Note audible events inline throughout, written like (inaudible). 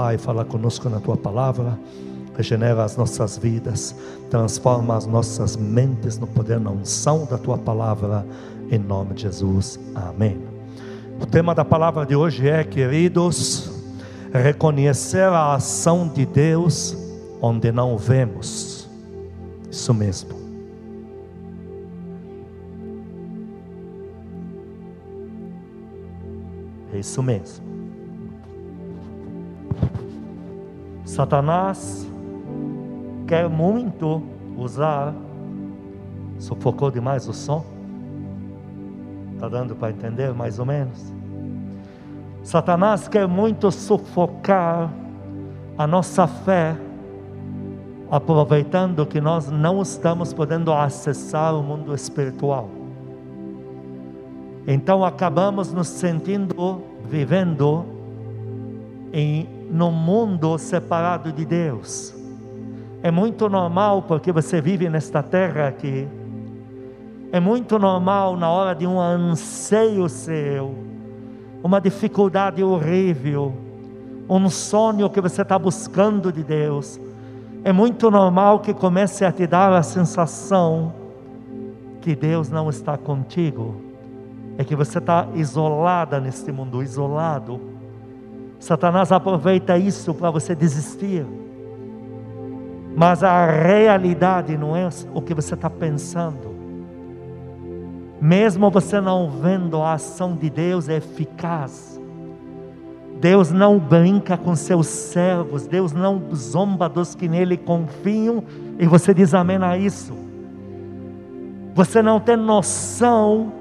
Pai, fala conosco na tua palavra, regenera as nossas vidas, transforma as nossas mentes no poder, na unção da tua palavra, em nome de Jesus. Amém. O tema da palavra de hoje é, queridos, reconhecer a ação de Deus onde não vemos. Isso mesmo. É isso mesmo. Satanás quer muito usar. Sufocou demais o som? Está dando para entender mais ou menos? Satanás quer muito sufocar a nossa fé, aproveitando que nós não estamos podendo acessar o mundo espiritual. Então acabamos nos sentindo vivendo em no mundo separado de Deus. É muito normal porque você vive nesta terra aqui. É muito normal na hora de um anseio seu, uma dificuldade horrível, um sonho que você está buscando de Deus. É muito normal que comece a te dar a sensação que Deus não está contigo. É que você está isolada neste mundo, isolado Satanás aproveita isso para você desistir. Mas a realidade não é o que você está pensando. Mesmo você não vendo a ação de Deus é eficaz. Deus não brinca com seus servos, Deus não zomba dos que nele confiam, e você diz amém a isso. Você não tem noção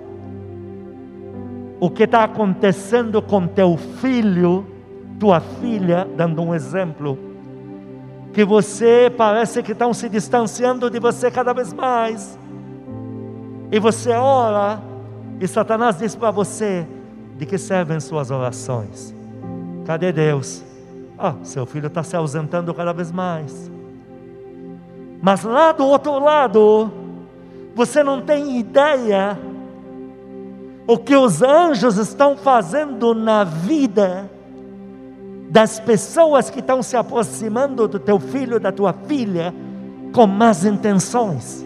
o que está acontecendo com teu filho tua filha, dando um exemplo, que você parece que estão se distanciando de você cada vez mais, e você ora, e Satanás diz para você: de que servem suas orações? Cadê Deus? Ah, seu filho está se ausentando cada vez mais. Mas lá do outro lado, você não tem ideia o que os anjos estão fazendo na vida das pessoas que estão se aproximando do teu filho, da tua filha, com más intenções.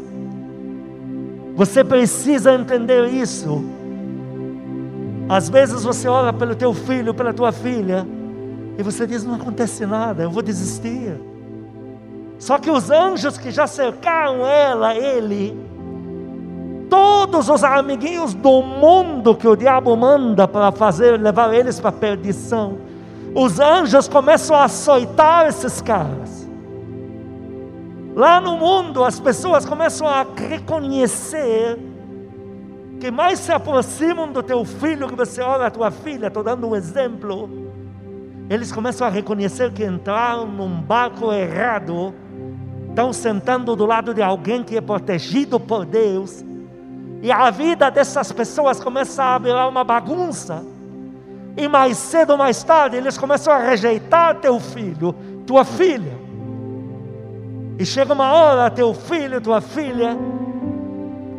Você precisa entender isso. Às vezes você ora pelo teu filho, pela tua filha, e você diz: não acontece nada, eu vou desistir. Só que os anjos que já cercaram ela, ele, todos os amiguinhos do mundo que o diabo manda para fazer, levar eles para a perdição, os anjos começam a açoitar esses caras. Lá no mundo, as pessoas começam a reconhecer que mais se aproximam do teu filho que você olha a tua filha, estou dando um exemplo. Eles começam a reconhecer que entraram num barco errado, estão sentando do lado de alguém que é protegido por Deus, e a vida dessas pessoas começa a virar uma bagunça. E mais cedo ou mais tarde eles começam a rejeitar teu filho, tua filha. E chega uma hora, teu filho, tua filha,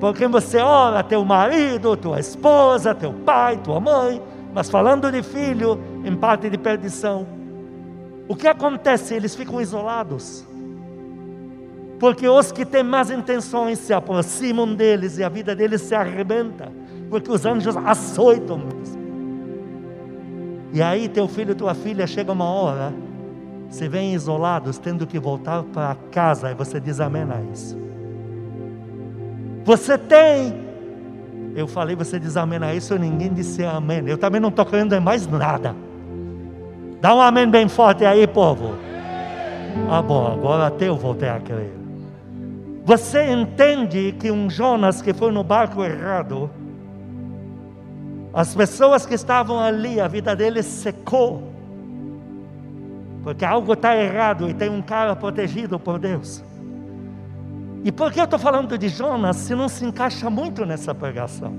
por quem você ora, teu marido, tua esposa, teu pai, tua mãe, mas falando de filho, em parte de perdição. O que acontece? Eles ficam isolados. Porque os que têm más intenções se aproximam deles e a vida deles se arrebenta. Porque os anjos açoitam. E aí teu filho e tua filha chega uma hora, se vêm isolados, tendo que voltar para casa, e você diz amém a isso. Você tem, eu falei, você diz amém a isso, e ninguém disse amém. Eu também não estou em mais nada. Dá um amém bem forte aí, povo. Ah, bom, agora até eu voltei a crer. Você entende que um Jonas que foi no barco errado, as pessoas que estavam ali, a vida deles secou. Porque algo está errado e tem um cara protegido por Deus. E por que eu estou falando de Jonas se não se encaixa muito nessa pregação?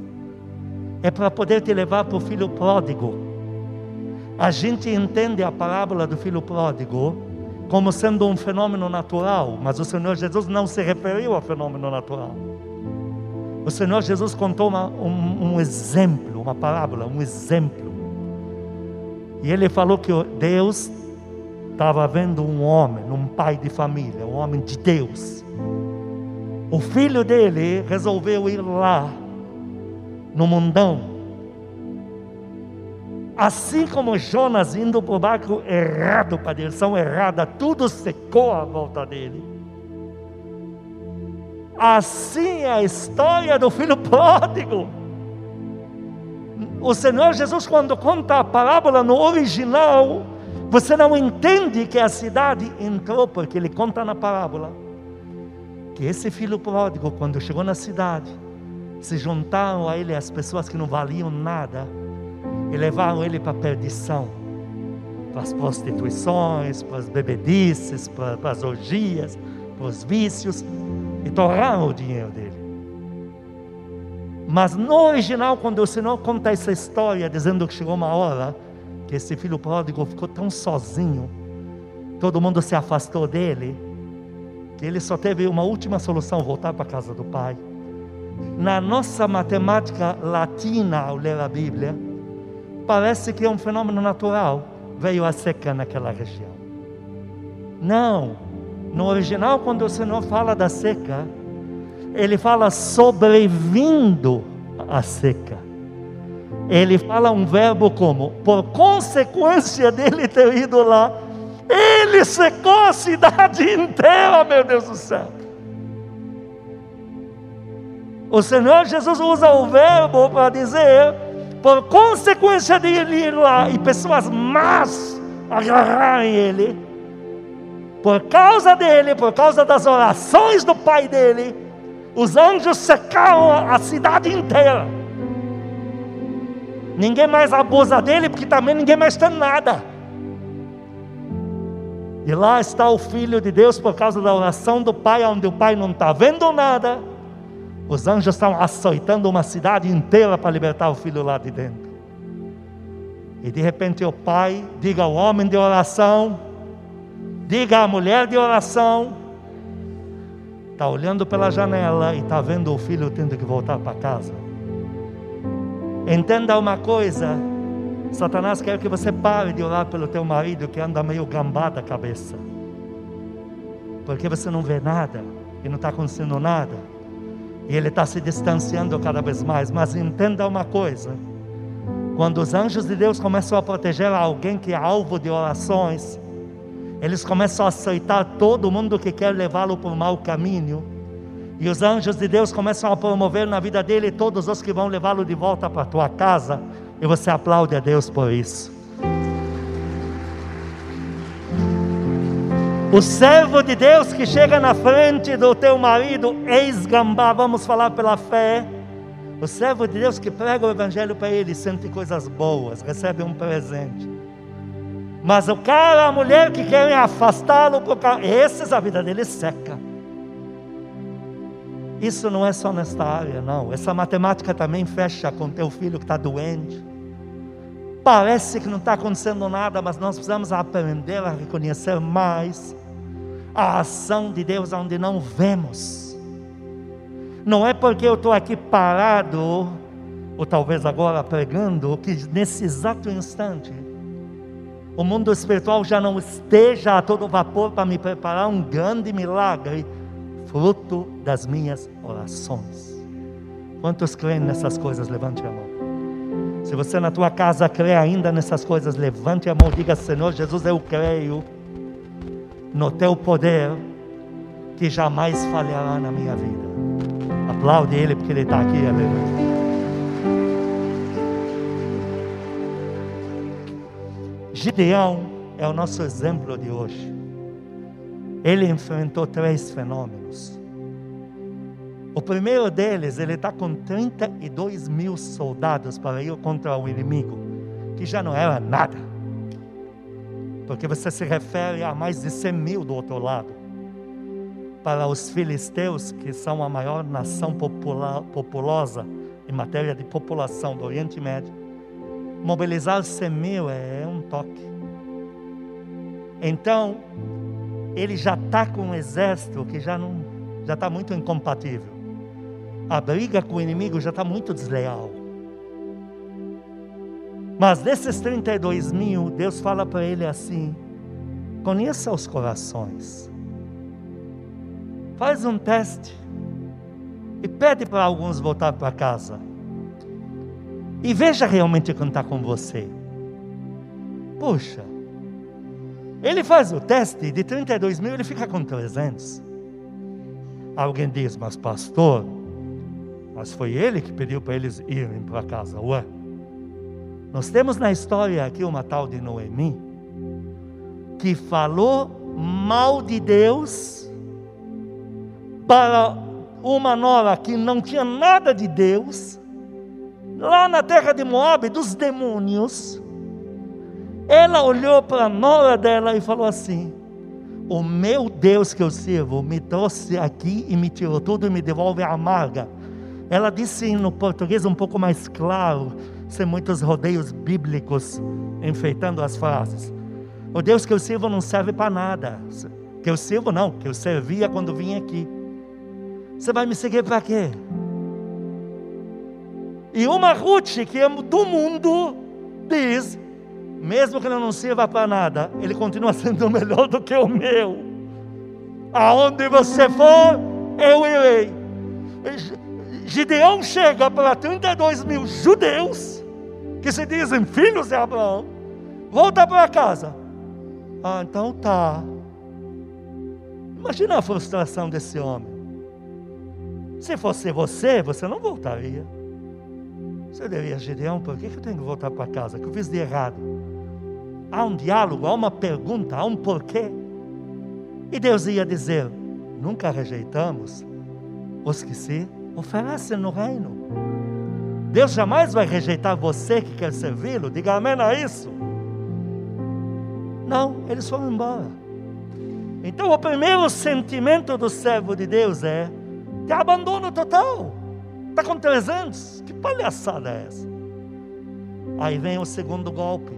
É para poder te levar para o filho pródigo. A gente entende a parábola do filho pródigo como sendo um fenômeno natural, mas o Senhor Jesus não se referiu ao fenômeno natural. O Senhor Jesus contou uma, um, um exemplo, uma parábola, um exemplo. E ele falou que Deus estava vendo um homem, um pai de família, um homem de Deus. O filho dele resolveu ir lá, no mundão. Assim como Jonas indo para o barco errado, para a direção errada, tudo secou à volta dele. Assim é a história do filho pródigo. O Senhor Jesus, quando conta a parábola no original, você não entende que a cidade entrou, porque ele conta na parábola que esse filho pródigo, quando chegou na cidade, se juntaram a ele as pessoas que não valiam nada e levaram ele para a perdição, para as prostituições, para as bebedices, para, para as orgias, para os vícios e torraram o dinheiro dele. Mas no original, quando o Senhor conta essa história, dizendo que chegou uma hora que esse filho pródigo ficou tão sozinho, todo mundo se afastou dele, que ele só teve uma última solução: voltar para a casa do pai. Na nossa matemática latina, ao ler a Bíblia, parece que é um fenômeno natural. Veio a seca naquela região. Não. No original, quando o Senhor fala da seca, ele fala sobrevindo a seca. Ele fala um verbo como, por consequência dele ter ido lá, ele secou a cidade inteira, meu Deus do céu. O Senhor Jesus usa o verbo para dizer, por consequência de ele ir lá e pessoas más agarrarem ele, por causa dele, por causa das orações do pai dele, os anjos secaram a cidade inteira. Ninguém mais abusa dele, porque também ninguém mais tem nada. E lá está o Filho de Deus por causa da oração do Pai, onde o Pai não está vendo nada. Os anjos estão açoitando uma cidade inteira para libertar o filho lá de dentro. E de repente o pai diga ao homem de oração, diga à mulher de oração, está olhando pela janela e está vendo o filho tendo que voltar para casa. Entenda uma coisa: Satanás quer que você pare de orar pelo teu marido que anda meio gambado da cabeça, porque você não vê nada e não está acontecendo nada, e ele está se distanciando cada vez mais. Mas entenda uma coisa: quando os anjos de Deus começam a proteger alguém que é alvo de orações, eles começam a aceitar todo mundo que quer levá-lo por mau caminho. E os anjos de Deus começam a promover na vida dele todos os que vão levá-lo de volta para a tua casa. E você aplaude a Deus por isso. O servo de Deus que chega na frente do teu marido, ex-gambá, vamos falar pela fé. O servo de Deus que prega o evangelho para ele, sente coisas boas, recebe um presente. Mas o cara, a mulher que querem afastá-lo, esses a vida dele seca. Isso não é só nesta área, não. Essa matemática também fecha com teu filho que está doente. Parece que não está acontecendo nada, mas nós precisamos aprender a reconhecer mais a ação de Deus onde não vemos. Não é porque eu estou aqui parado, ou talvez agora pregando, que nesse exato instante o mundo espiritual já não esteja a todo vapor para me preparar um grande milagre, fruto das minhas orações. Quantos creem nessas coisas? Levante a mão. Se você na tua casa crê ainda nessas coisas, levante a mão e diga: Senhor Jesus, eu creio no teu poder que jamais falhará na minha vida. Aplaude Ele porque Ele está aqui, aleluia. Gideão é o nosso exemplo de hoje. Ele enfrentou três fenômenos. O primeiro deles, ele está com 32 mil soldados para ir contra o inimigo, que já não era nada. Porque você se refere a mais de 100 mil do outro lado. Para os filisteus, que são a maior nação popular, populosa em matéria de população do Oriente Médio, mobilizar 100 mil é um toque. Então, ele já está com um exército que já não já está muito incompatível a briga com o inimigo já está muito desleal. Mas desses 32 mil, Deus fala para ele assim: Conheça os corações. Faz um teste e pede para alguns voltar para casa. E veja realmente está com você. Puxa, ele faz o teste de 32 mil, ele fica com 300. Alguém diz, mas pastor, mas foi ele que pediu para eles irem para casa. Ué, nós temos na história aqui uma tal de Noemi, que falou mal de Deus para uma nora que não tinha nada de Deus, lá na terra de Moab, dos demônios. Ela olhou para a nora dela e falou assim: O meu Deus que eu sirvo me trouxe aqui e me tirou tudo e me devolve a amarga. Ela disse no português um pouco mais claro, sem muitos rodeios bíblicos enfeitando as frases. O Deus que eu sirvo não serve para nada. Que eu sirvo não, que eu servia quando vim aqui. Você vai me seguir para quê? E uma Ruth que é do mundo diz: mesmo que ele não sirva para nada, ele continua (laughs) sendo melhor do que o meu. Aonde você for, eu irei. Gideão chega para 32 mil judeus, que se dizem filhos de Abraão, volta para casa. Ah, então tá. Imagina a frustração desse homem. Se fosse você, você não voltaria. Você diria, Gideão, por que eu tenho que voltar para casa? O que eu fiz de errado? há um diálogo, há uma pergunta, há um porquê. E Deus ia dizer: nunca rejeitamos os que se oferecem no reino. Deus jamais vai rejeitar você que quer servi-lo. Diga amém a isso. Não, eles foram embora. Então, o primeiro sentimento do servo de Deus é de abandono total. Está com 300? Palhaçada é essa? Aí vem o segundo golpe.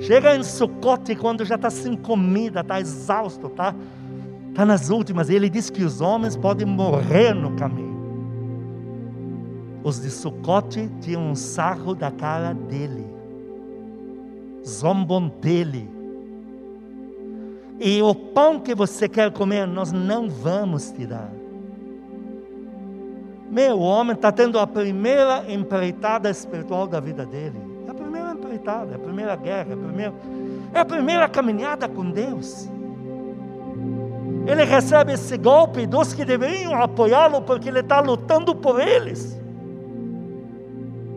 Chega em Sucote quando já está sem comida, está exausto, está tá nas últimas. Ele diz que os homens podem morrer no caminho. Os de Sucote tinham um sarro da cara dele, zombam dele. E o pão que você quer comer, nós não vamos te dar. Meu homem está tendo a primeira empreitada espiritual da vida dele é a primeira guerra, é a primeira, é a primeira caminhada com Deus. Ele recebe esse golpe dos que deveriam apoiá-lo porque ele está lutando por eles.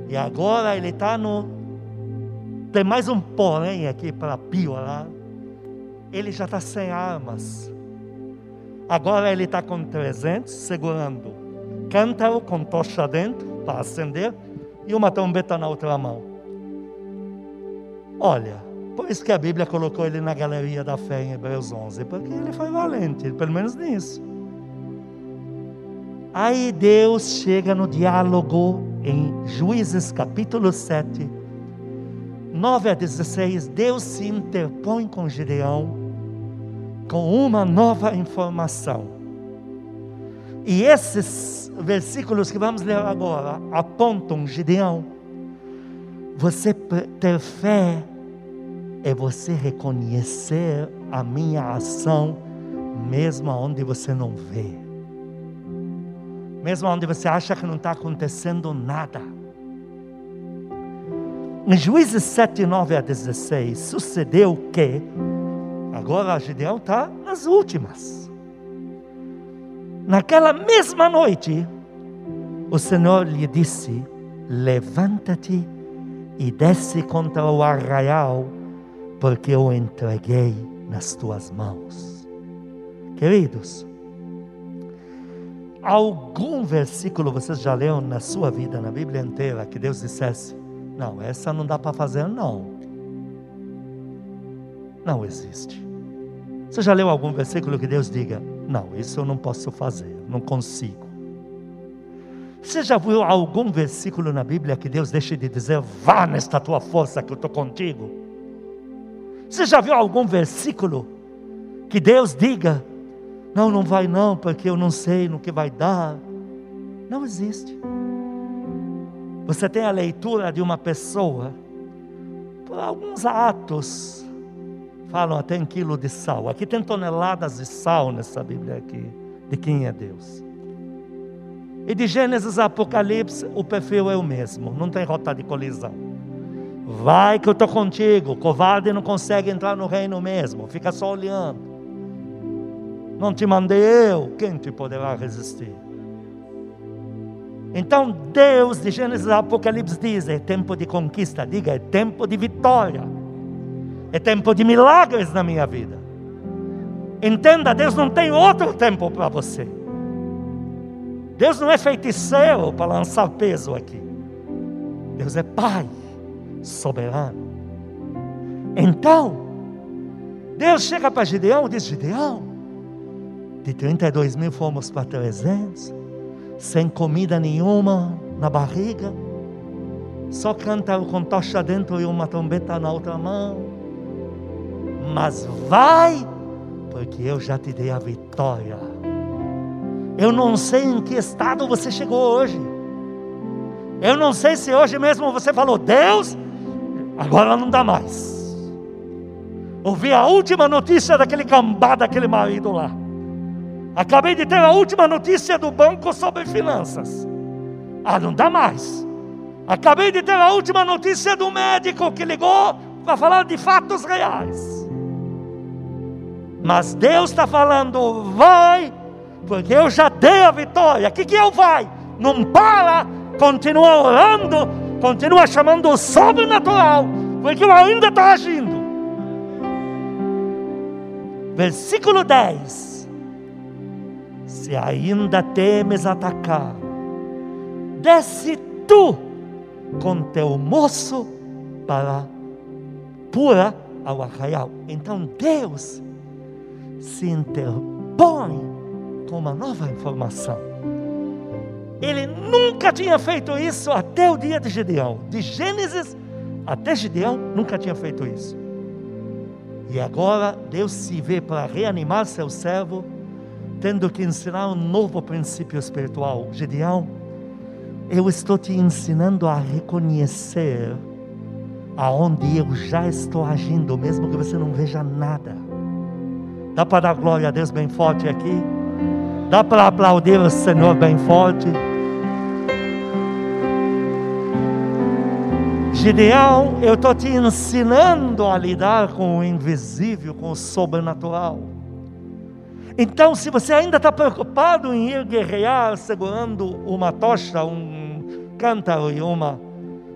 E agora ele está no. Tem mais um porém aqui para piorar. Ele já está sem armas. Agora ele está com 300 segurando cântaro com tocha dentro para acender e uma trombeta na outra mão. Olha, por isso que a Bíblia colocou ele na galeria da fé em Hebreus 11, porque ele foi valente, pelo menos nisso. Aí Deus chega no diálogo em Juízes capítulo 7, 9 a 16. Deus se interpõe com Gideão com uma nova informação. E esses versículos que vamos ler agora apontam Gideão você ter fé é você reconhecer a minha ação, mesmo onde você não vê, mesmo onde você acha que não está acontecendo nada. Em Juízes 7, 9 a 16, sucedeu que, agora Gideão está nas últimas. Naquela mesma noite, o Senhor lhe disse: Levanta-te e desce contra o arraial, porque eu entreguei nas tuas mãos. Queridos, algum versículo vocês já leram na sua vida, na Bíblia inteira, que Deus dissesse: Não, essa não dá para fazer, não. Não existe. Você já leu algum versículo que Deus diga: Não, isso eu não posso fazer, não consigo. Você já viu algum versículo na Bíblia que Deus deixe de dizer, vá nesta tua força que eu estou contigo? Você já viu algum versículo que Deus diga, não, não vai não, porque eu não sei no que vai dar? Não existe. Você tem a leitura de uma pessoa por alguns atos falam até em quilo de sal. Aqui tem toneladas de sal nessa Bíblia aqui, de quem é Deus. E de Gênesis a Apocalipse, o perfil é o mesmo, não tem rota de colisão. Vai que eu estou contigo, covarde não consegue entrar no reino mesmo, fica só olhando. Não te mandei eu, quem te poderá resistir? Então Deus, de Gênesis a Apocalipse, diz: é tempo de conquista, diga, é tempo de vitória, é tempo de milagres na minha vida. Entenda, Deus não tem outro tempo para você. Deus não é feiticeiro para lançar peso aqui. Deus é Pai soberano. Então, Deus chega para Gideão e diz: Gideão, de 32 mil fomos para 300, sem comida nenhuma na barriga, só cântaro com tocha dentro e uma trombeta na outra mão. Mas vai, porque eu já te dei a vitória. Eu não sei em que estado você chegou hoje. Eu não sei se hoje mesmo você falou, Deus, agora não dá mais. Ouvi a última notícia daquele gambá, daquele marido lá. Acabei de ter a última notícia do banco sobre finanças. Ah, não dá mais. Acabei de ter a última notícia do médico que ligou para falar de fatos reais. Mas Deus está falando, vai porque eu já dei a vitória. O que, que eu vai? Não para, continua orando, continua chamando o sobrenatural, porque eu ainda estou agindo. Versículo 10: Se ainda temes atacar, desce tu com teu moço para pura ao arraial. Então Deus se interpõe com uma nova informação. Ele nunca tinha feito isso até o dia de Gideão. De Gênesis até Gideão, nunca tinha feito isso. E agora Deus se vê para reanimar seu servo, tendo que ensinar um novo princípio espiritual. Gideão, eu estou te ensinando a reconhecer aonde eu já estou agindo, mesmo que você não veja nada. Dá para dar glória a Deus bem forte aqui? Dá para aplaudir o Senhor bem forte. Gideão, eu estou te ensinando a lidar com o invisível, com o sobrenatural. Então, se você ainda está preocupado em ir guerrear segurando uma tocha, um cântaro e uma,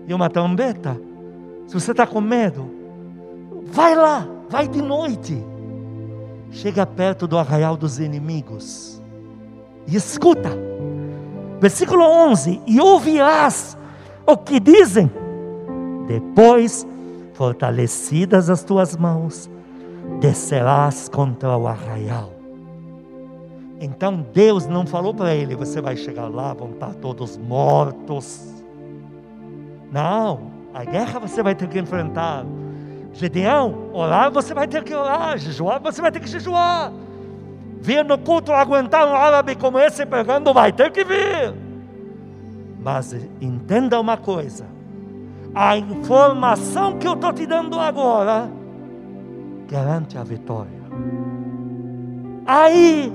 e uma trombeta, se você está com medo, vai lá, vai de noite. Chega perto do arraial dos inimigos e escuta. Versículo 11: E ouvirás o que dizem. Depois, fortalecidas as tuas mãos, descerás contra o arraial. Então Deus não falou para ele: você vai chegar lá, vão estar todos mortos. Não, a guerra você vai ter que enfrentar. Gedeão, orar você vai ter que orar, jejuar você vai ter que jejuar vir no culto aguentar um árabe como esse pregando, vai ter que vir. Mas entenda uma coisa: a informação que eu estou te dando agora garante a vitória. Aí,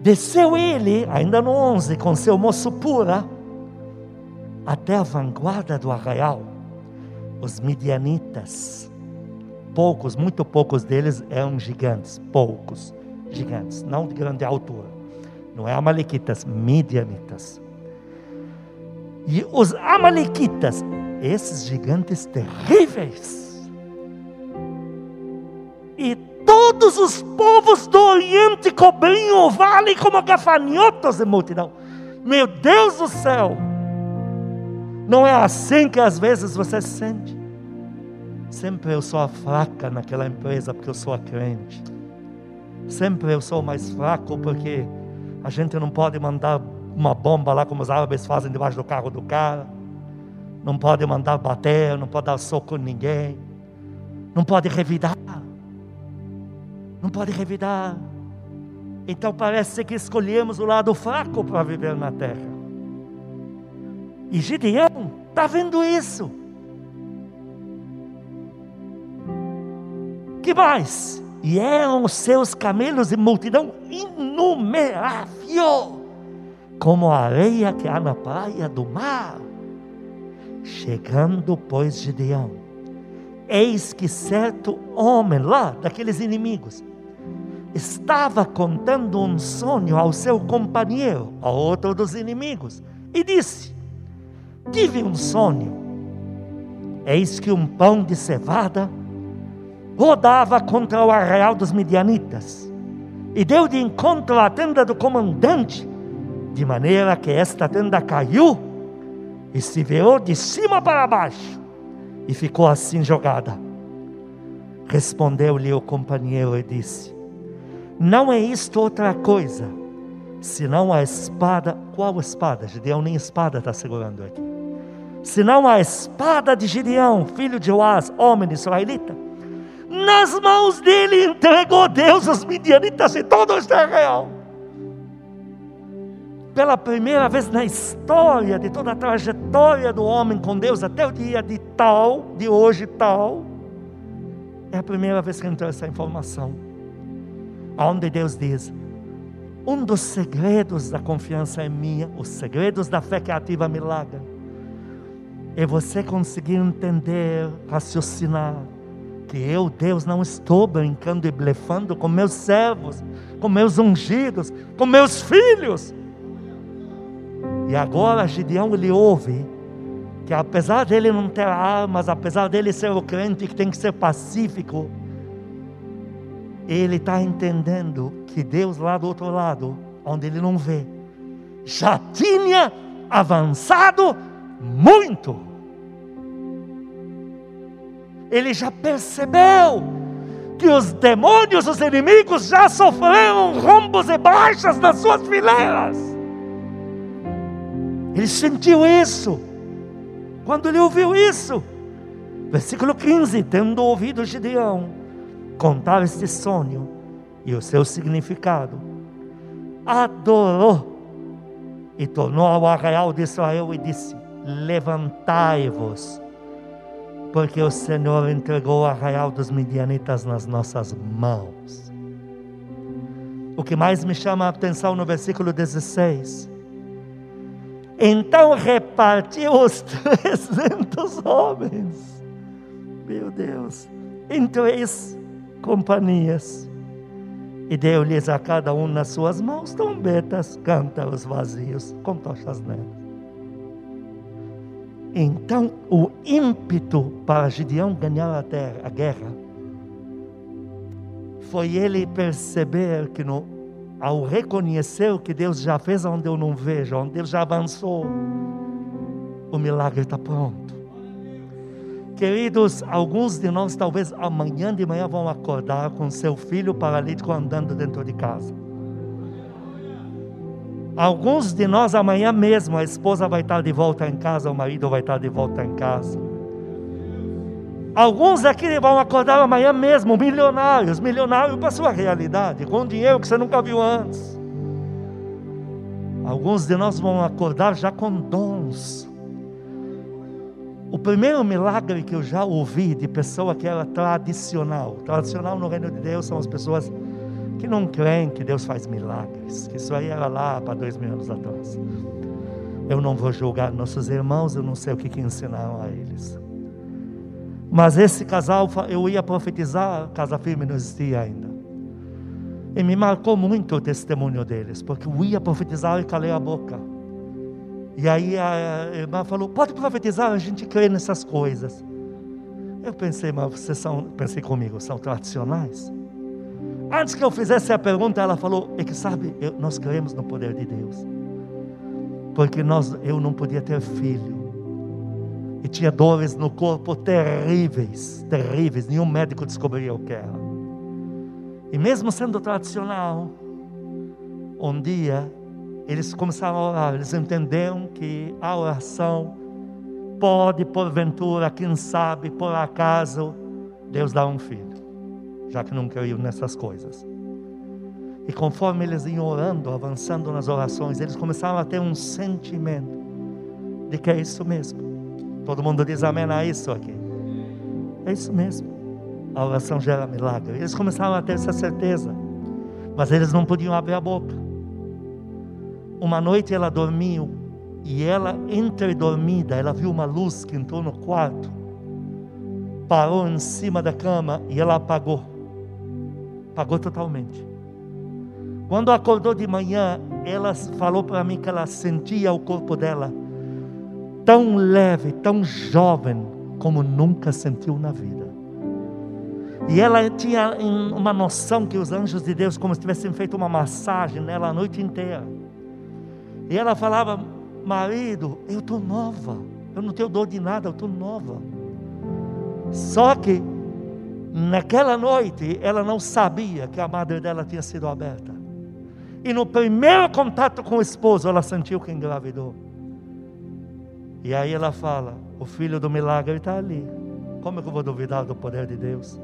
desceu ele, ainda no 11, com seu moço pura, até a vanguarda do arraial. Os midianitas poucos, muito poucos deles eram gigantes, poucos gigantes, não de grande altura. Não é amalequitas, midianitas. E os amalequitas, esses gigantes terríveis. E todos os povos do Oriente cobriam o vale como gafanhotos de multidão. Meu Deus do céu! Não é assim que às vezes você se sente? Sempre eu sou a fraca naquela empresa porque eu sou a crente. Sempre eu sou mais fraco porque a gente não pode mandar uma bomba lá como os árabes fazem debaixo do carro do cara. Não pode mandar bater, não pode dar soco em ninguém. Não pode revidar. Não pode revidar. Então parece que escolhemos o lado fraco para viver na terra. E Gideão está vendo isso. que mais? E eram os seus camelos em multidão inumerável, como a areia que há na praia do mar. Chegando, pois, Gideão, eis que certo homem lá, daqueles inimigos, estava contando um sonho ao seu companheiro, ao outro dos inimigos, e disse: Tive um sonho. Eis que um pão de cevada rodava contra o arraial dos midianitas e deu de encontro à tenda do comandante, de maneira que esta tenda caiu e se virou de cima para baixo e ficou assim jogada. Respondeu-lhe o companheiro e disse: Não é isto outra coisa, senão a espada. Qual espada? Gideão nem espada está segurando aqui. Senão a espada de Gideão, filho de Joás, homem israelita. Nas mãos dele entregou Deus os midianitas e todo o Israel pela primeira vez na história de toda a trajetória do homem com Deus até o dia de tal, de hoje tal, é a primeira vez que entrou essa informação. Onde Deus diz: um dos segredos da confiança é minha, os segredos da fé que ativa milagre, é você conseguir entender, raciocinar, que eu, Deus, não estou brincando e blefando com meus servos, com meus ungidos, com meus filhos. E agora Gideão ele ouve que apesar dele não ter armas, apesar dele ser o crente que tem que ser pacífico, ele está entendendo que Deus lá do outro lado, onde ele não vê, já tinha avançado muito. Ele já percebeu que os demônios, os inimigos já sofreram rombos e baixas nas suas fileiras. Ele sentiu isso. Quando ele ouviu isso, versículo 15: tendo ouvido Gideão contar este sonho e o seu significado, adorou e tornou ao arraial de Israel e disse: Levantai-vos, porque o Senhor entregou o arraial dos midianitas nas nossas mãos. O que mais me chama a atenção no versículo 16 então repartiu os (laughs) trezentos homens, meu Deus, em três companhias, e deu-lhes a cada um nas suas mãos trombetas, cântaros vazios, com tochas nelas. Então, o ímpeto para Gideão ganhar a, terra, a guerra foi ele perceber que no ao reconhecer o que Deus já fez onde eu não vejo, onde Deus já avançou, o milagre está pronto. Queridos, alguns de nós talvez amanhã de manhã vão acordar com seu filho paralítico andando dentro de casa. Alguns de nós amanhã mesmo a esposa vai estar de volta em casa, o marido vai estar de volta em casa. Alguns aqui vão acordar amanhã mesmo, milionários, milionários para a sua realidade, com dinheiro que você nunca viu antes. Alguns de nós vão acordar já com dons. O primeiro milagre que eu já ouvi de pessoa que era tradicional, tradicional no reino de Deus são as pessoas que não creem que Deus faz milagres, que isso aí era lá para dois mil anos atrás. Eu não vou julgar nossos irmãos, eu não sei o que, que ensinaram a eles. Mas esse casal, eu ia profetizar, casa firme não existia ainda. E me marcou muito o testemunho deles, porque eu ia profetizar e calei a boca. E aí a irmã falou: pode profetizar, a gente crê nessas coisas. Eu pensei, mas vocês são, pensei comigo, são tradicionais? Antes que eu fizesse a pergunta, ela falou: é que sabe, eu, nós cremos no poder de Deus. Porque nós, eu não podia ter filho e tinha dores no corpo terríveis, terríveis. Nenhum médico descobria o que era. E mesmo sendo tradicional, um dia eles começaram a orar. Eles entenderam que a oração pode, porventura, quem sabe, por acaso, Deus dar um filho, já que não criam nessas coisas. E conforme eles iam orando, avançando nas orações, eles começaram a ter um sentimento de que é isso mesmo. Todo mundo diz amém a isso aqui. É isso mesmo. a oração gera milagre. Eles começaram a ter essa certeza, mas eles não podiam abrir a boca. Uma noite ela dormiu e ela, entre dormida, ela viu uma luz que entrou no quarto, parou em cima da cama e ela apagou. Apagou totalmente. Quando acordou de manhã, ela falou para mim que ela sentia o corpo dela tão leve, tão jovem, como nunca sentiu na vida. E ela tinha uma noção que os anjos de Deus, como se tivessem feito uma massagem nela a noite inteira. E ela falava: Marido, eu estou nova, eu não tenho dor de nada, eu estou nova. Só que, naquela noite, ela não sabia que a madre dela tinha sido aberta. E no primeiro contato com o esposo, ela sentiu que engravidou. E aí ela fala: O filho do milagre está ali. Como é que eu vou duvidar do poder de Deus?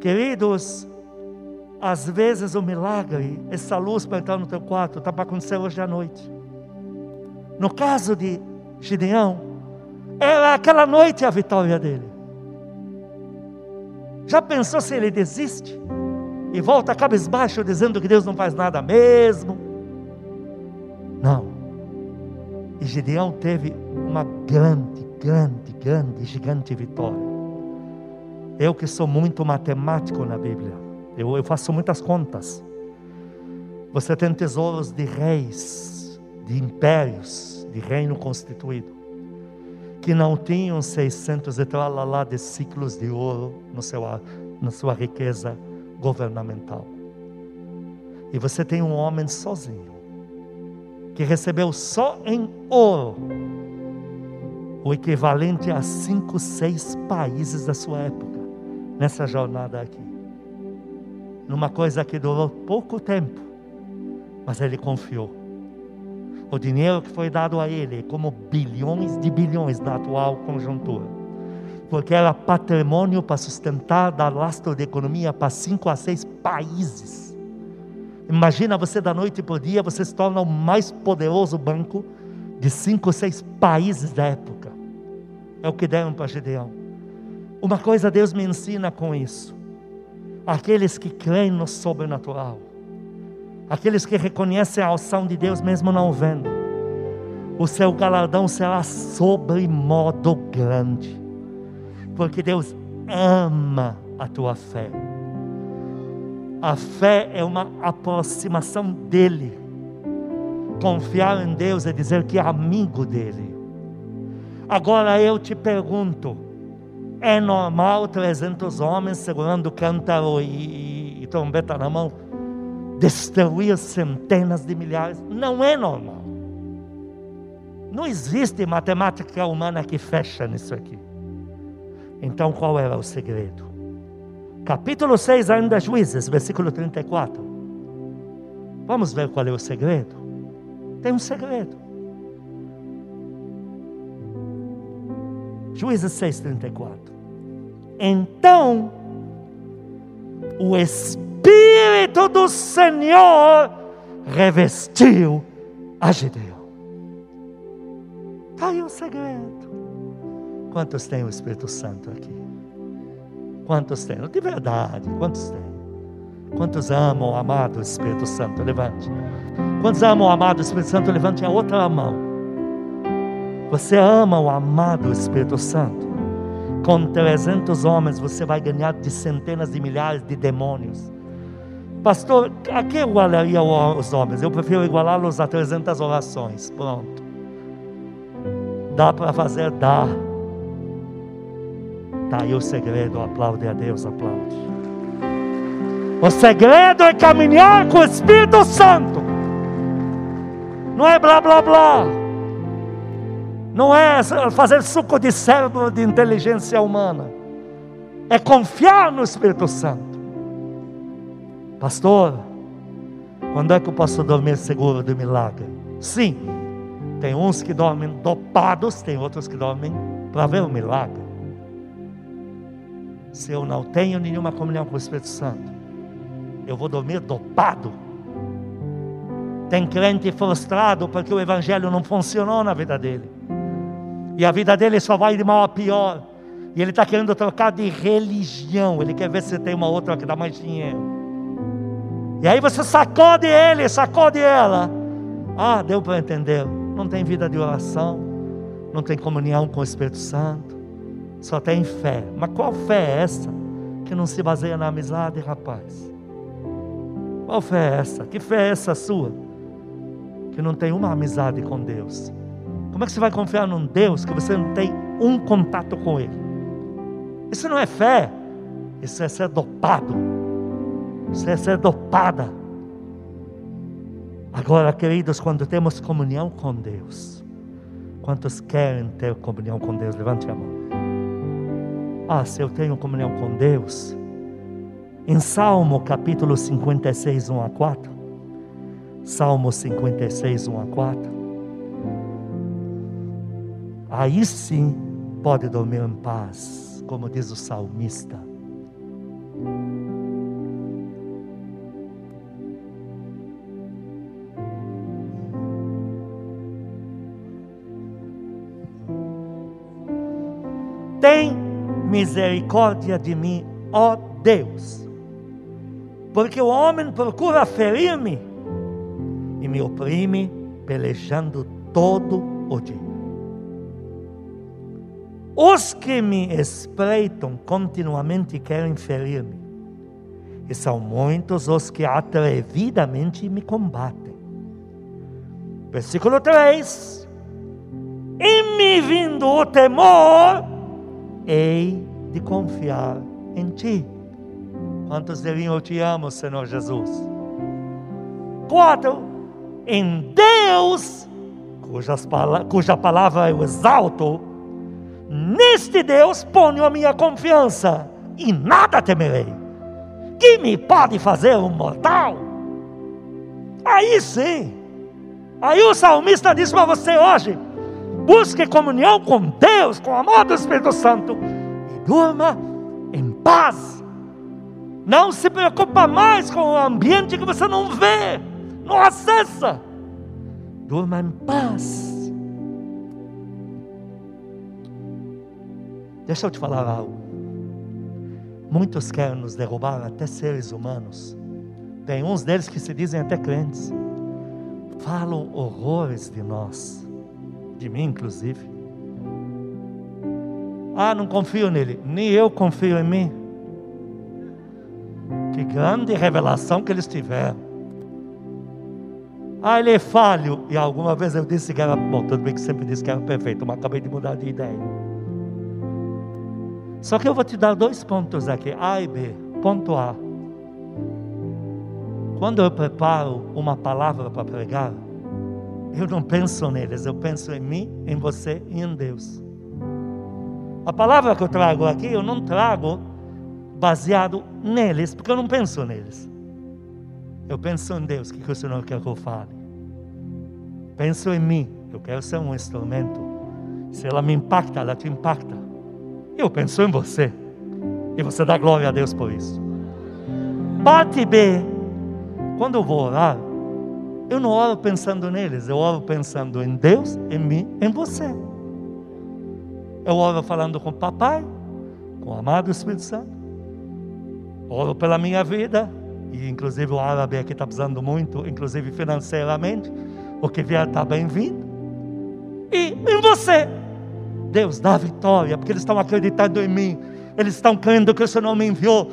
Queridos, às vezes o milagre, essa luz para entrar no teu quarto, está para acontecer hoje à noite. No caso de Gideão, era aquela noite a vitória dele. Já pensou se ele desiste? E volta cabisbaixo dizendo que Deus não faz nada mesmo? Não. E Gideão teve uma grande, grande, grande, gigante vitória. Eu que sou muito matemático na Bíblia, eu, eu faço muitas contas. Você tem tesouros de reis, de impérios, de reino constituído, que não tinham 600 e lá de ciclos de ouro no seu, na sua riqueza governamental. E você tem um homem sozinho, que recebeu só em ouro o equivalente a cinco, seis países da sua época nessa jornada aqui. Numa coisa que durou pouco tempo, mas ele confiou. O dinheiro que foi dado a ele, como bilhões de bilhões da atual conjuntura, porque era patrimônio para sustentar, dar lastro de economia para cinco a seis países. Imagina você da noite para o dia, você se torna o mais poderoso banco de cinco ou seis países da época. É o que deram para Gedeão. Uma coisa Deus me ensina com isso: aqueles que creem no sobrenatural, aqueles que reconhecem a ação de Deus mesmo não vendo, o seu galardão será sobre modo grande, porque Deus ama a tua fé. A fé é uma aproximação dEle. Confiar em Deus é dizer que é amigo dEle. Agora eu te pergunto, é normal 300 homens segurando cântaro e, e, e trombeta na mão destruir centenas de milhares? Não é normal. Não existe matemática humana que fecha nisso aqui. Então qual era o segredo? Capítulo 6 ainda Juízes, versículo 34. Vamos ver qual é o segredo. Tem um segredo. Juízes 34. Então, o Espírito do Senhor revestiu a Gideão. Está aí o segredo. Quantos têm o Espírito Santo aqui? Quantos têm? De verdade, quantos têm? Quantos amam o amado Espírito Santo? Levante. Quantos amam o amado Espírito Santo? Levante a outra mão. Você ama o amado Espírito Santo? Com 300 homens você vai ganhar de centenas de milhares de demônios. Pastor, a que igualaria os homens? Eu prefiro igualá-los a 300 orações. Pronto. Dá para fazer? Dá. Está aí o segredo. Aplaude a Deus, aplaude. O segredo é caminhar com o Espírito Santo. Não é blá blá blá. Não é fazer suco de cérebro de inteligência humana. É confiar no Espírito Santo. Pastor, quando é que eu posso dormir seguro do milagre? Sim, tem uns que dormem dopados, tem outros que dormem para ver o milagre. Se eu não tenho nenhuma comunhão com o Espírito Santo, eu vou dormir dopado. Tem crente frustrado porque o Evangelho não funcionou na vida dele. E a vida dele só vai de mal a pior. E ele está querendo trocar de religião. Ele quer ver se tem uma outra que dá mais dinheiro. E aí você sacode ele, sacode ela. Ah, deu para entender. Não tem vida de oração, não tem comunhão com o Espírito Santo, só tem fé. Mas qual fé é essa que não se baseia na amizade, rapaz? Qual fé é essa? Que fé é essa sua? Que não tem uma amizade com Deus. Como é que você vai confiar num Deus que você não tem um contato com Ele? Isso não é fé, isso é ser dopado, é ser dopada. Agora, queridos, quando temos comunhão com Deus, quantos querem ter comunhão com Deus? Levante a mão. Ah, se eu tenho comunhão com Deus, em Salmo capítulo 56, 1 a 4. Salmo 56, 1 a 4. Aí sim pode dormir em paz, como diz o salmista. Tem misericórdia de mim, ó Deus porque o homem procura ferir-me e me oprime, pelejando todo o dia. Os que me espreitam continuamente querem ferir-me, e são muitos os que atrevidamente me combatem. Versículo 3: Em me vindo o temor, hei de confiar em ti. Quantos diriam eu te amo, Senhor Jesus? Quatro, em Deus, cujas, cuja palavra eu exalto, neste Deus ponho a minha confiança e nada temerei. Que me pode fazer um mortal? Aí sim, aí o salmista diz para você hoje: busque comunhão com Deus, com o amor do Espírito Santo e durma em paz não se preocupa mais com o ambiente que você não vê, não acessa. Durma em paz. Deixa eu te falar algo. Muitos querem nos derrubar, até seres humanos. Tem uns deles que se dizem até crentes. Falam horrores de nós, de mim inclusive. Ah, não confio nele. Nem eu confio em mim. Que grande revelação que eles tiveram. Ah, ele é falho. E alguma vez eu disse que era bom, tudo bem que sempre disse que era perfeito, mas acabei de mudar de ideia. Só que eu vou te dar dois pontos aqui, A e B. Ponto A. Quando eu preparo uma palavra para pregar, eu não penso neles, eu penso em mim, em você e em Deus. A palavra que eu trago aqui, eu não trago baseado neles, porque eu não penso neles. Eu penso em Deus, o que o Senhor quer que eu fale? Penso em mim, eu quero ser um instrumento. Se ela me impacta, ela te impacta. Eu penso em você. E você dá glória a Deus por isso. Parte B. Quando eu vou orar, eu não oro pensando neles, eu oro pensando em Deus, em mim, em você. Eu oro falando com o papai, com o amado Espírito Santo oro pela minha vida, e inclusive o árabe aqui está precisando muito, inclusive financeiramente, o que vier está bem-vindo. E em você, Deus dá vitória, porque eles estão acreditando em mim, eles estão crendo que o Senhor me enviou.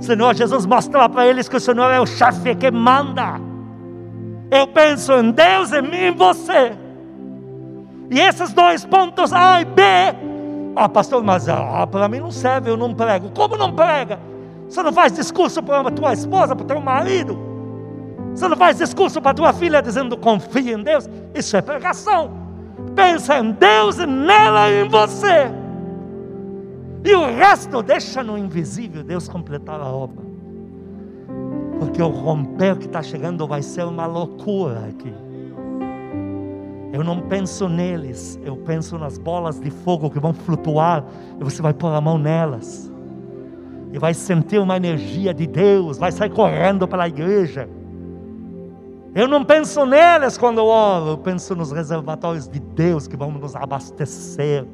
Senhor Jesus mostrou para eles que o Senhor é o chefe que manda. Eu penso em Deus, em mim e você. E esses dois pontos A e B. Ah, pastor, mas ah, para mim não serve, eu não prego. Como não prega? Você não faz discurso para a tua esposa, para o teu marido. Você não faz discurso para a tua filha dizendo confia em Deus. Isso é pregação. Pensa em Deus e nela e em você. E o resto deixa no invisível Deus completar a obra. Porque o romper que está chegando vai ser uma loucura aqui. Eu não penso neles, eu penso nas bolas de fogo que vão flutuar e você vai pôr a mão nelas e vai sentir uma energia de Deus, vai sair correndo pela igreja. Eu não penso neles quando oro, eu penso nos reservatórios de Deus que vão nos abastecer,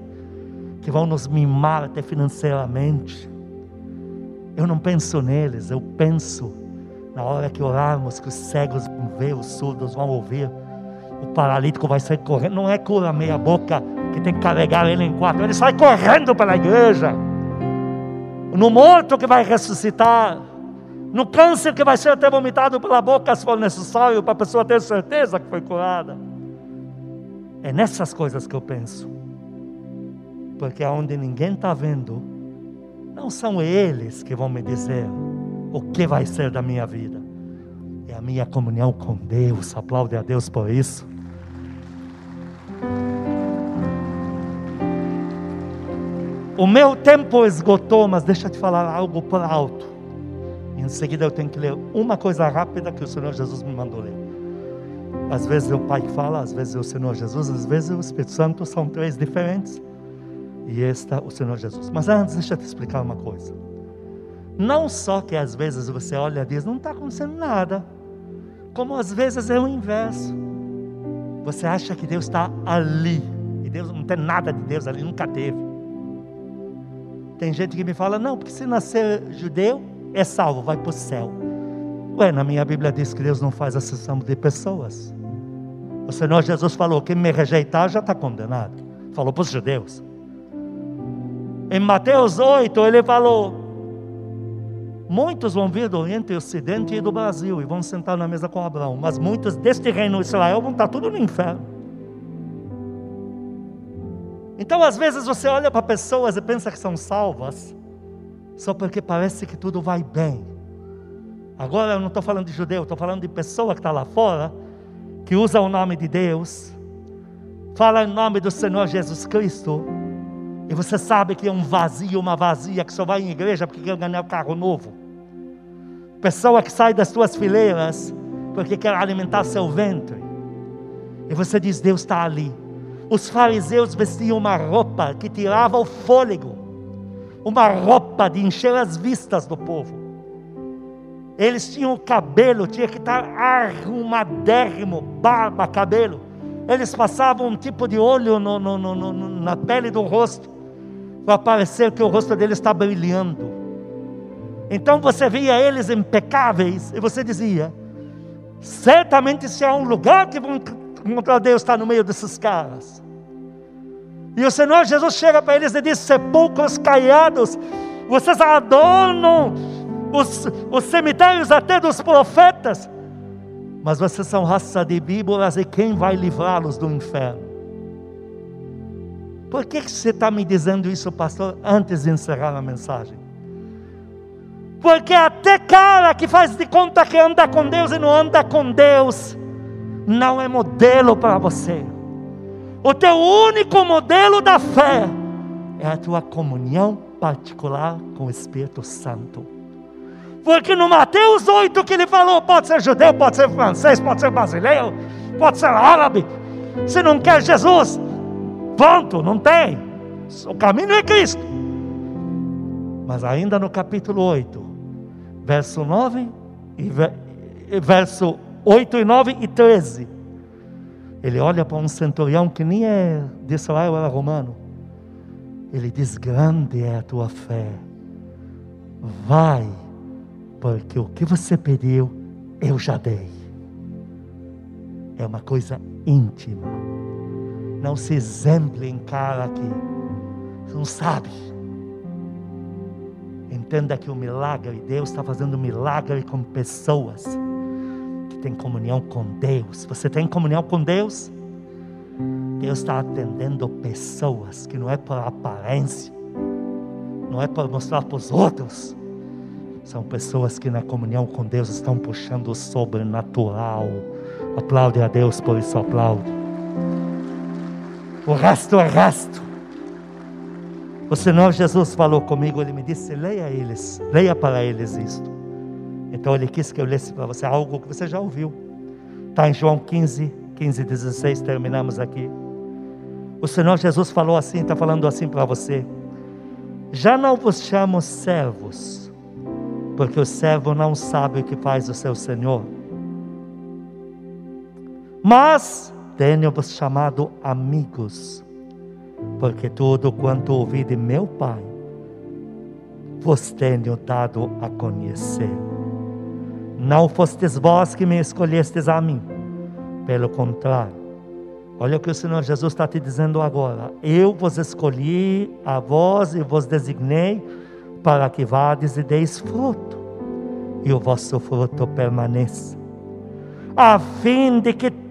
que vão nos mimar até financeiramente. Eu não penso neles, eu penso na hora que orarmos que os cegos vão ver, os surdos vão ouvir, o paralítico vai sair correndo. Não é cura meia boca que tem que carregar ele em quatro, ele sai correndo pela igreja. No morto que vai ressuscitar, no câncer que vai ser até vomitado pela boca se for necessário, para a pessoa ter certeza que foi curada. É nessas coisas que eu penso. Porque aonde ninguém está vendo, não são eles que vão me dizer o que vai ser da minha vida. É a minha comunhão com Deus. Aplaude a Deus por isso. O meu tempo esgotou, mas deixa eu te falar algo por alto. Em seguida eu tenho que ler uma coisa rápida que o Senhor Jesus me mandou ler. Às vezes é o Pai que fala, às vezes é o Senhor Jesus, às vezes o Espírito Santo, são três diferentes. E esta o Senhor Jesus. Mas antes, deixa eu te explicar uma coisa. Não só que às vezes você olha e diz, não está acontecendo nada, como às vezes é o inverso. Você acha que Deus está ali, e Deus não tem nada de Deus ali, nunca teve. Tem gente que me fala, não, porque se nascer judeu, é salvo, vai para o céu. Ué, na minha Bíblia diz que Deus não faz exceção de pessoas. O Senhor Jesus falou: quem me rejeitar já está condenado. Falou para os judeus. Em Mateus 8, ele falou: Muitos vão vir do Oriente e Ocidente e do Brasil e vão sentar na mesa com Abraão, mas muitos deste reino de Israel vão estar tudo no inferno. Então, às vezes, você olha para pessoas e pensa que são salvas, só porque parece que tudo vai bem. Agora eu não estou falando de judeu, estou falando de pessoa que está lá fora, que usa o nome de Deus, fala em nome do Senhor Jesus Cristo, e você sabe que é um vazio, uma vazia, que só vai em igreja porque quer ganhar um carro novo. Pessoa que sai das suas fileiras porque quer alimentar seu ventre. E você diz: Deus está ali. Os fariseus vestiam uma roupa que tirava o fôlego, uma roupa de encher as vistas do povo. Eles tinham o cabelo, tinha que estar arrumadérrimo, barba, cabelo. Eles passavam um tipo de óleo no, no, no, na pele do rosto para parecer que o rosto dele está brilhando. Então você via eles impecáveis e você dizia: certamente se há um lugar que vão encontrar Deus está no meio desses caras. E o Senhor Jesus chega para eles e diz: sepulcros caiados, vocês adornam os, os cemitérios até dos profetas, mas vocês são raça de víboras e quem vai livrá-los do inferno? Por que você está me dizendo isso, pastor, antes de encerrar a mensagem? Porque até cara que faz de conta que anda com Deus e não anda com Deus, não é modelo para você. O teu único modelo da fé é a tua comunhão particular com o Espírito Santo. Porque no Mateus 8 que ele falou, pode ser judeu, pode ser francês, pode ser brasileiro, pode ser árabe. Se não quer Jesus, Ponto, não tem. O caminho é Cristo. Mas ainda no capítulo 8, verso 9 e verso 8 e 9 e 13. Ele olha para um centurião que nem é de Israel, era romano. Ele diz: Grande é a tua fé. Vai, porque o que você pediu, eu já dei. É uma coisa íntima. Não se exemple em cara aqui. Você não sabe. Entenda que o milagre, Deus está fazendo milagre com pessoas que têm comunhão com Deus. Você tem comunhão com Deus? Deus está atendendo pessoas que não é por aparência, não é para mostrar para os outros. São pessoas que na comunhão com Deus estão puxando o sobrenatural. Aplaude a Deus por isso, aplaude. O resto é resto. O Senhor Jesus falou comigo, ele me disse: leia eles, leia para eles isto. Então ele quis que eu lesse para você algo que você já ouviu. Está em João 15, 15, 16, terminamos aqui. O Senhor Jesus falou assim, está falando assim para você. Já não vos chamo servos, porque o servo não sabe o que faz o seu Senhor. Mas tenho-vos chamado amigos, porque tudo quanto ouvi de meu Pai, vos tenho dado a conhecer. Não fostes vós que me escolhestes a mim, pelo contrário, olha o que o Senhor Jesus está te dizendo agora: eu vos escolhi a vós e vos designei para que vades e deis fruto, e o vosso fruto permaneça, a fim de que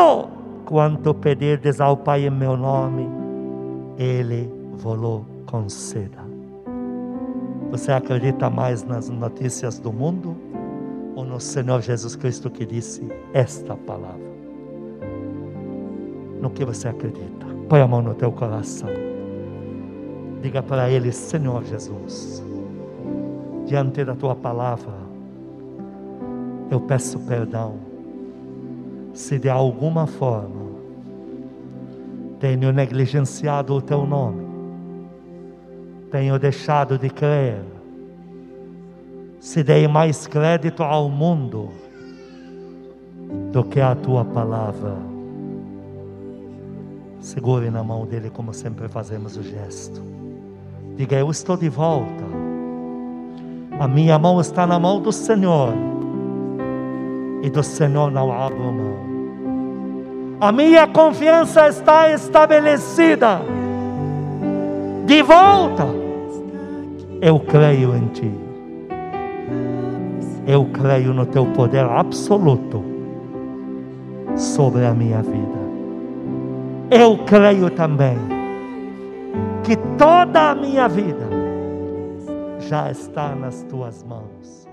tudo quanto pedirdes ao Pai em meu nome, Ele vos conceda. Você acredita mais nas notícias do mundo ou no Senhor Jesus Cristo que disse esta palavra? No que você acredita? Põe a mão no teu coração. Diga para Ele, Senhor Jesus, diante da tua palavra, eu peço perdão se de alguma forma tenho negligenciado o teu nome, tenho deixado de crer, se dei mais crédito ao mundo do que à tua palavra. Segure na mão dele, como sempre fazemos o gesto. Diga: Eu estou de volta. A minha mão está na mão do Senhor. E do Senhor não abro mão. A minha confiança está estabelecida. De volta. Eu creio em Ti. Eu creio no Teu poder absoluto sobre a minha vida. Eu creio também que toda a minha vida já está nas Tuas mãos.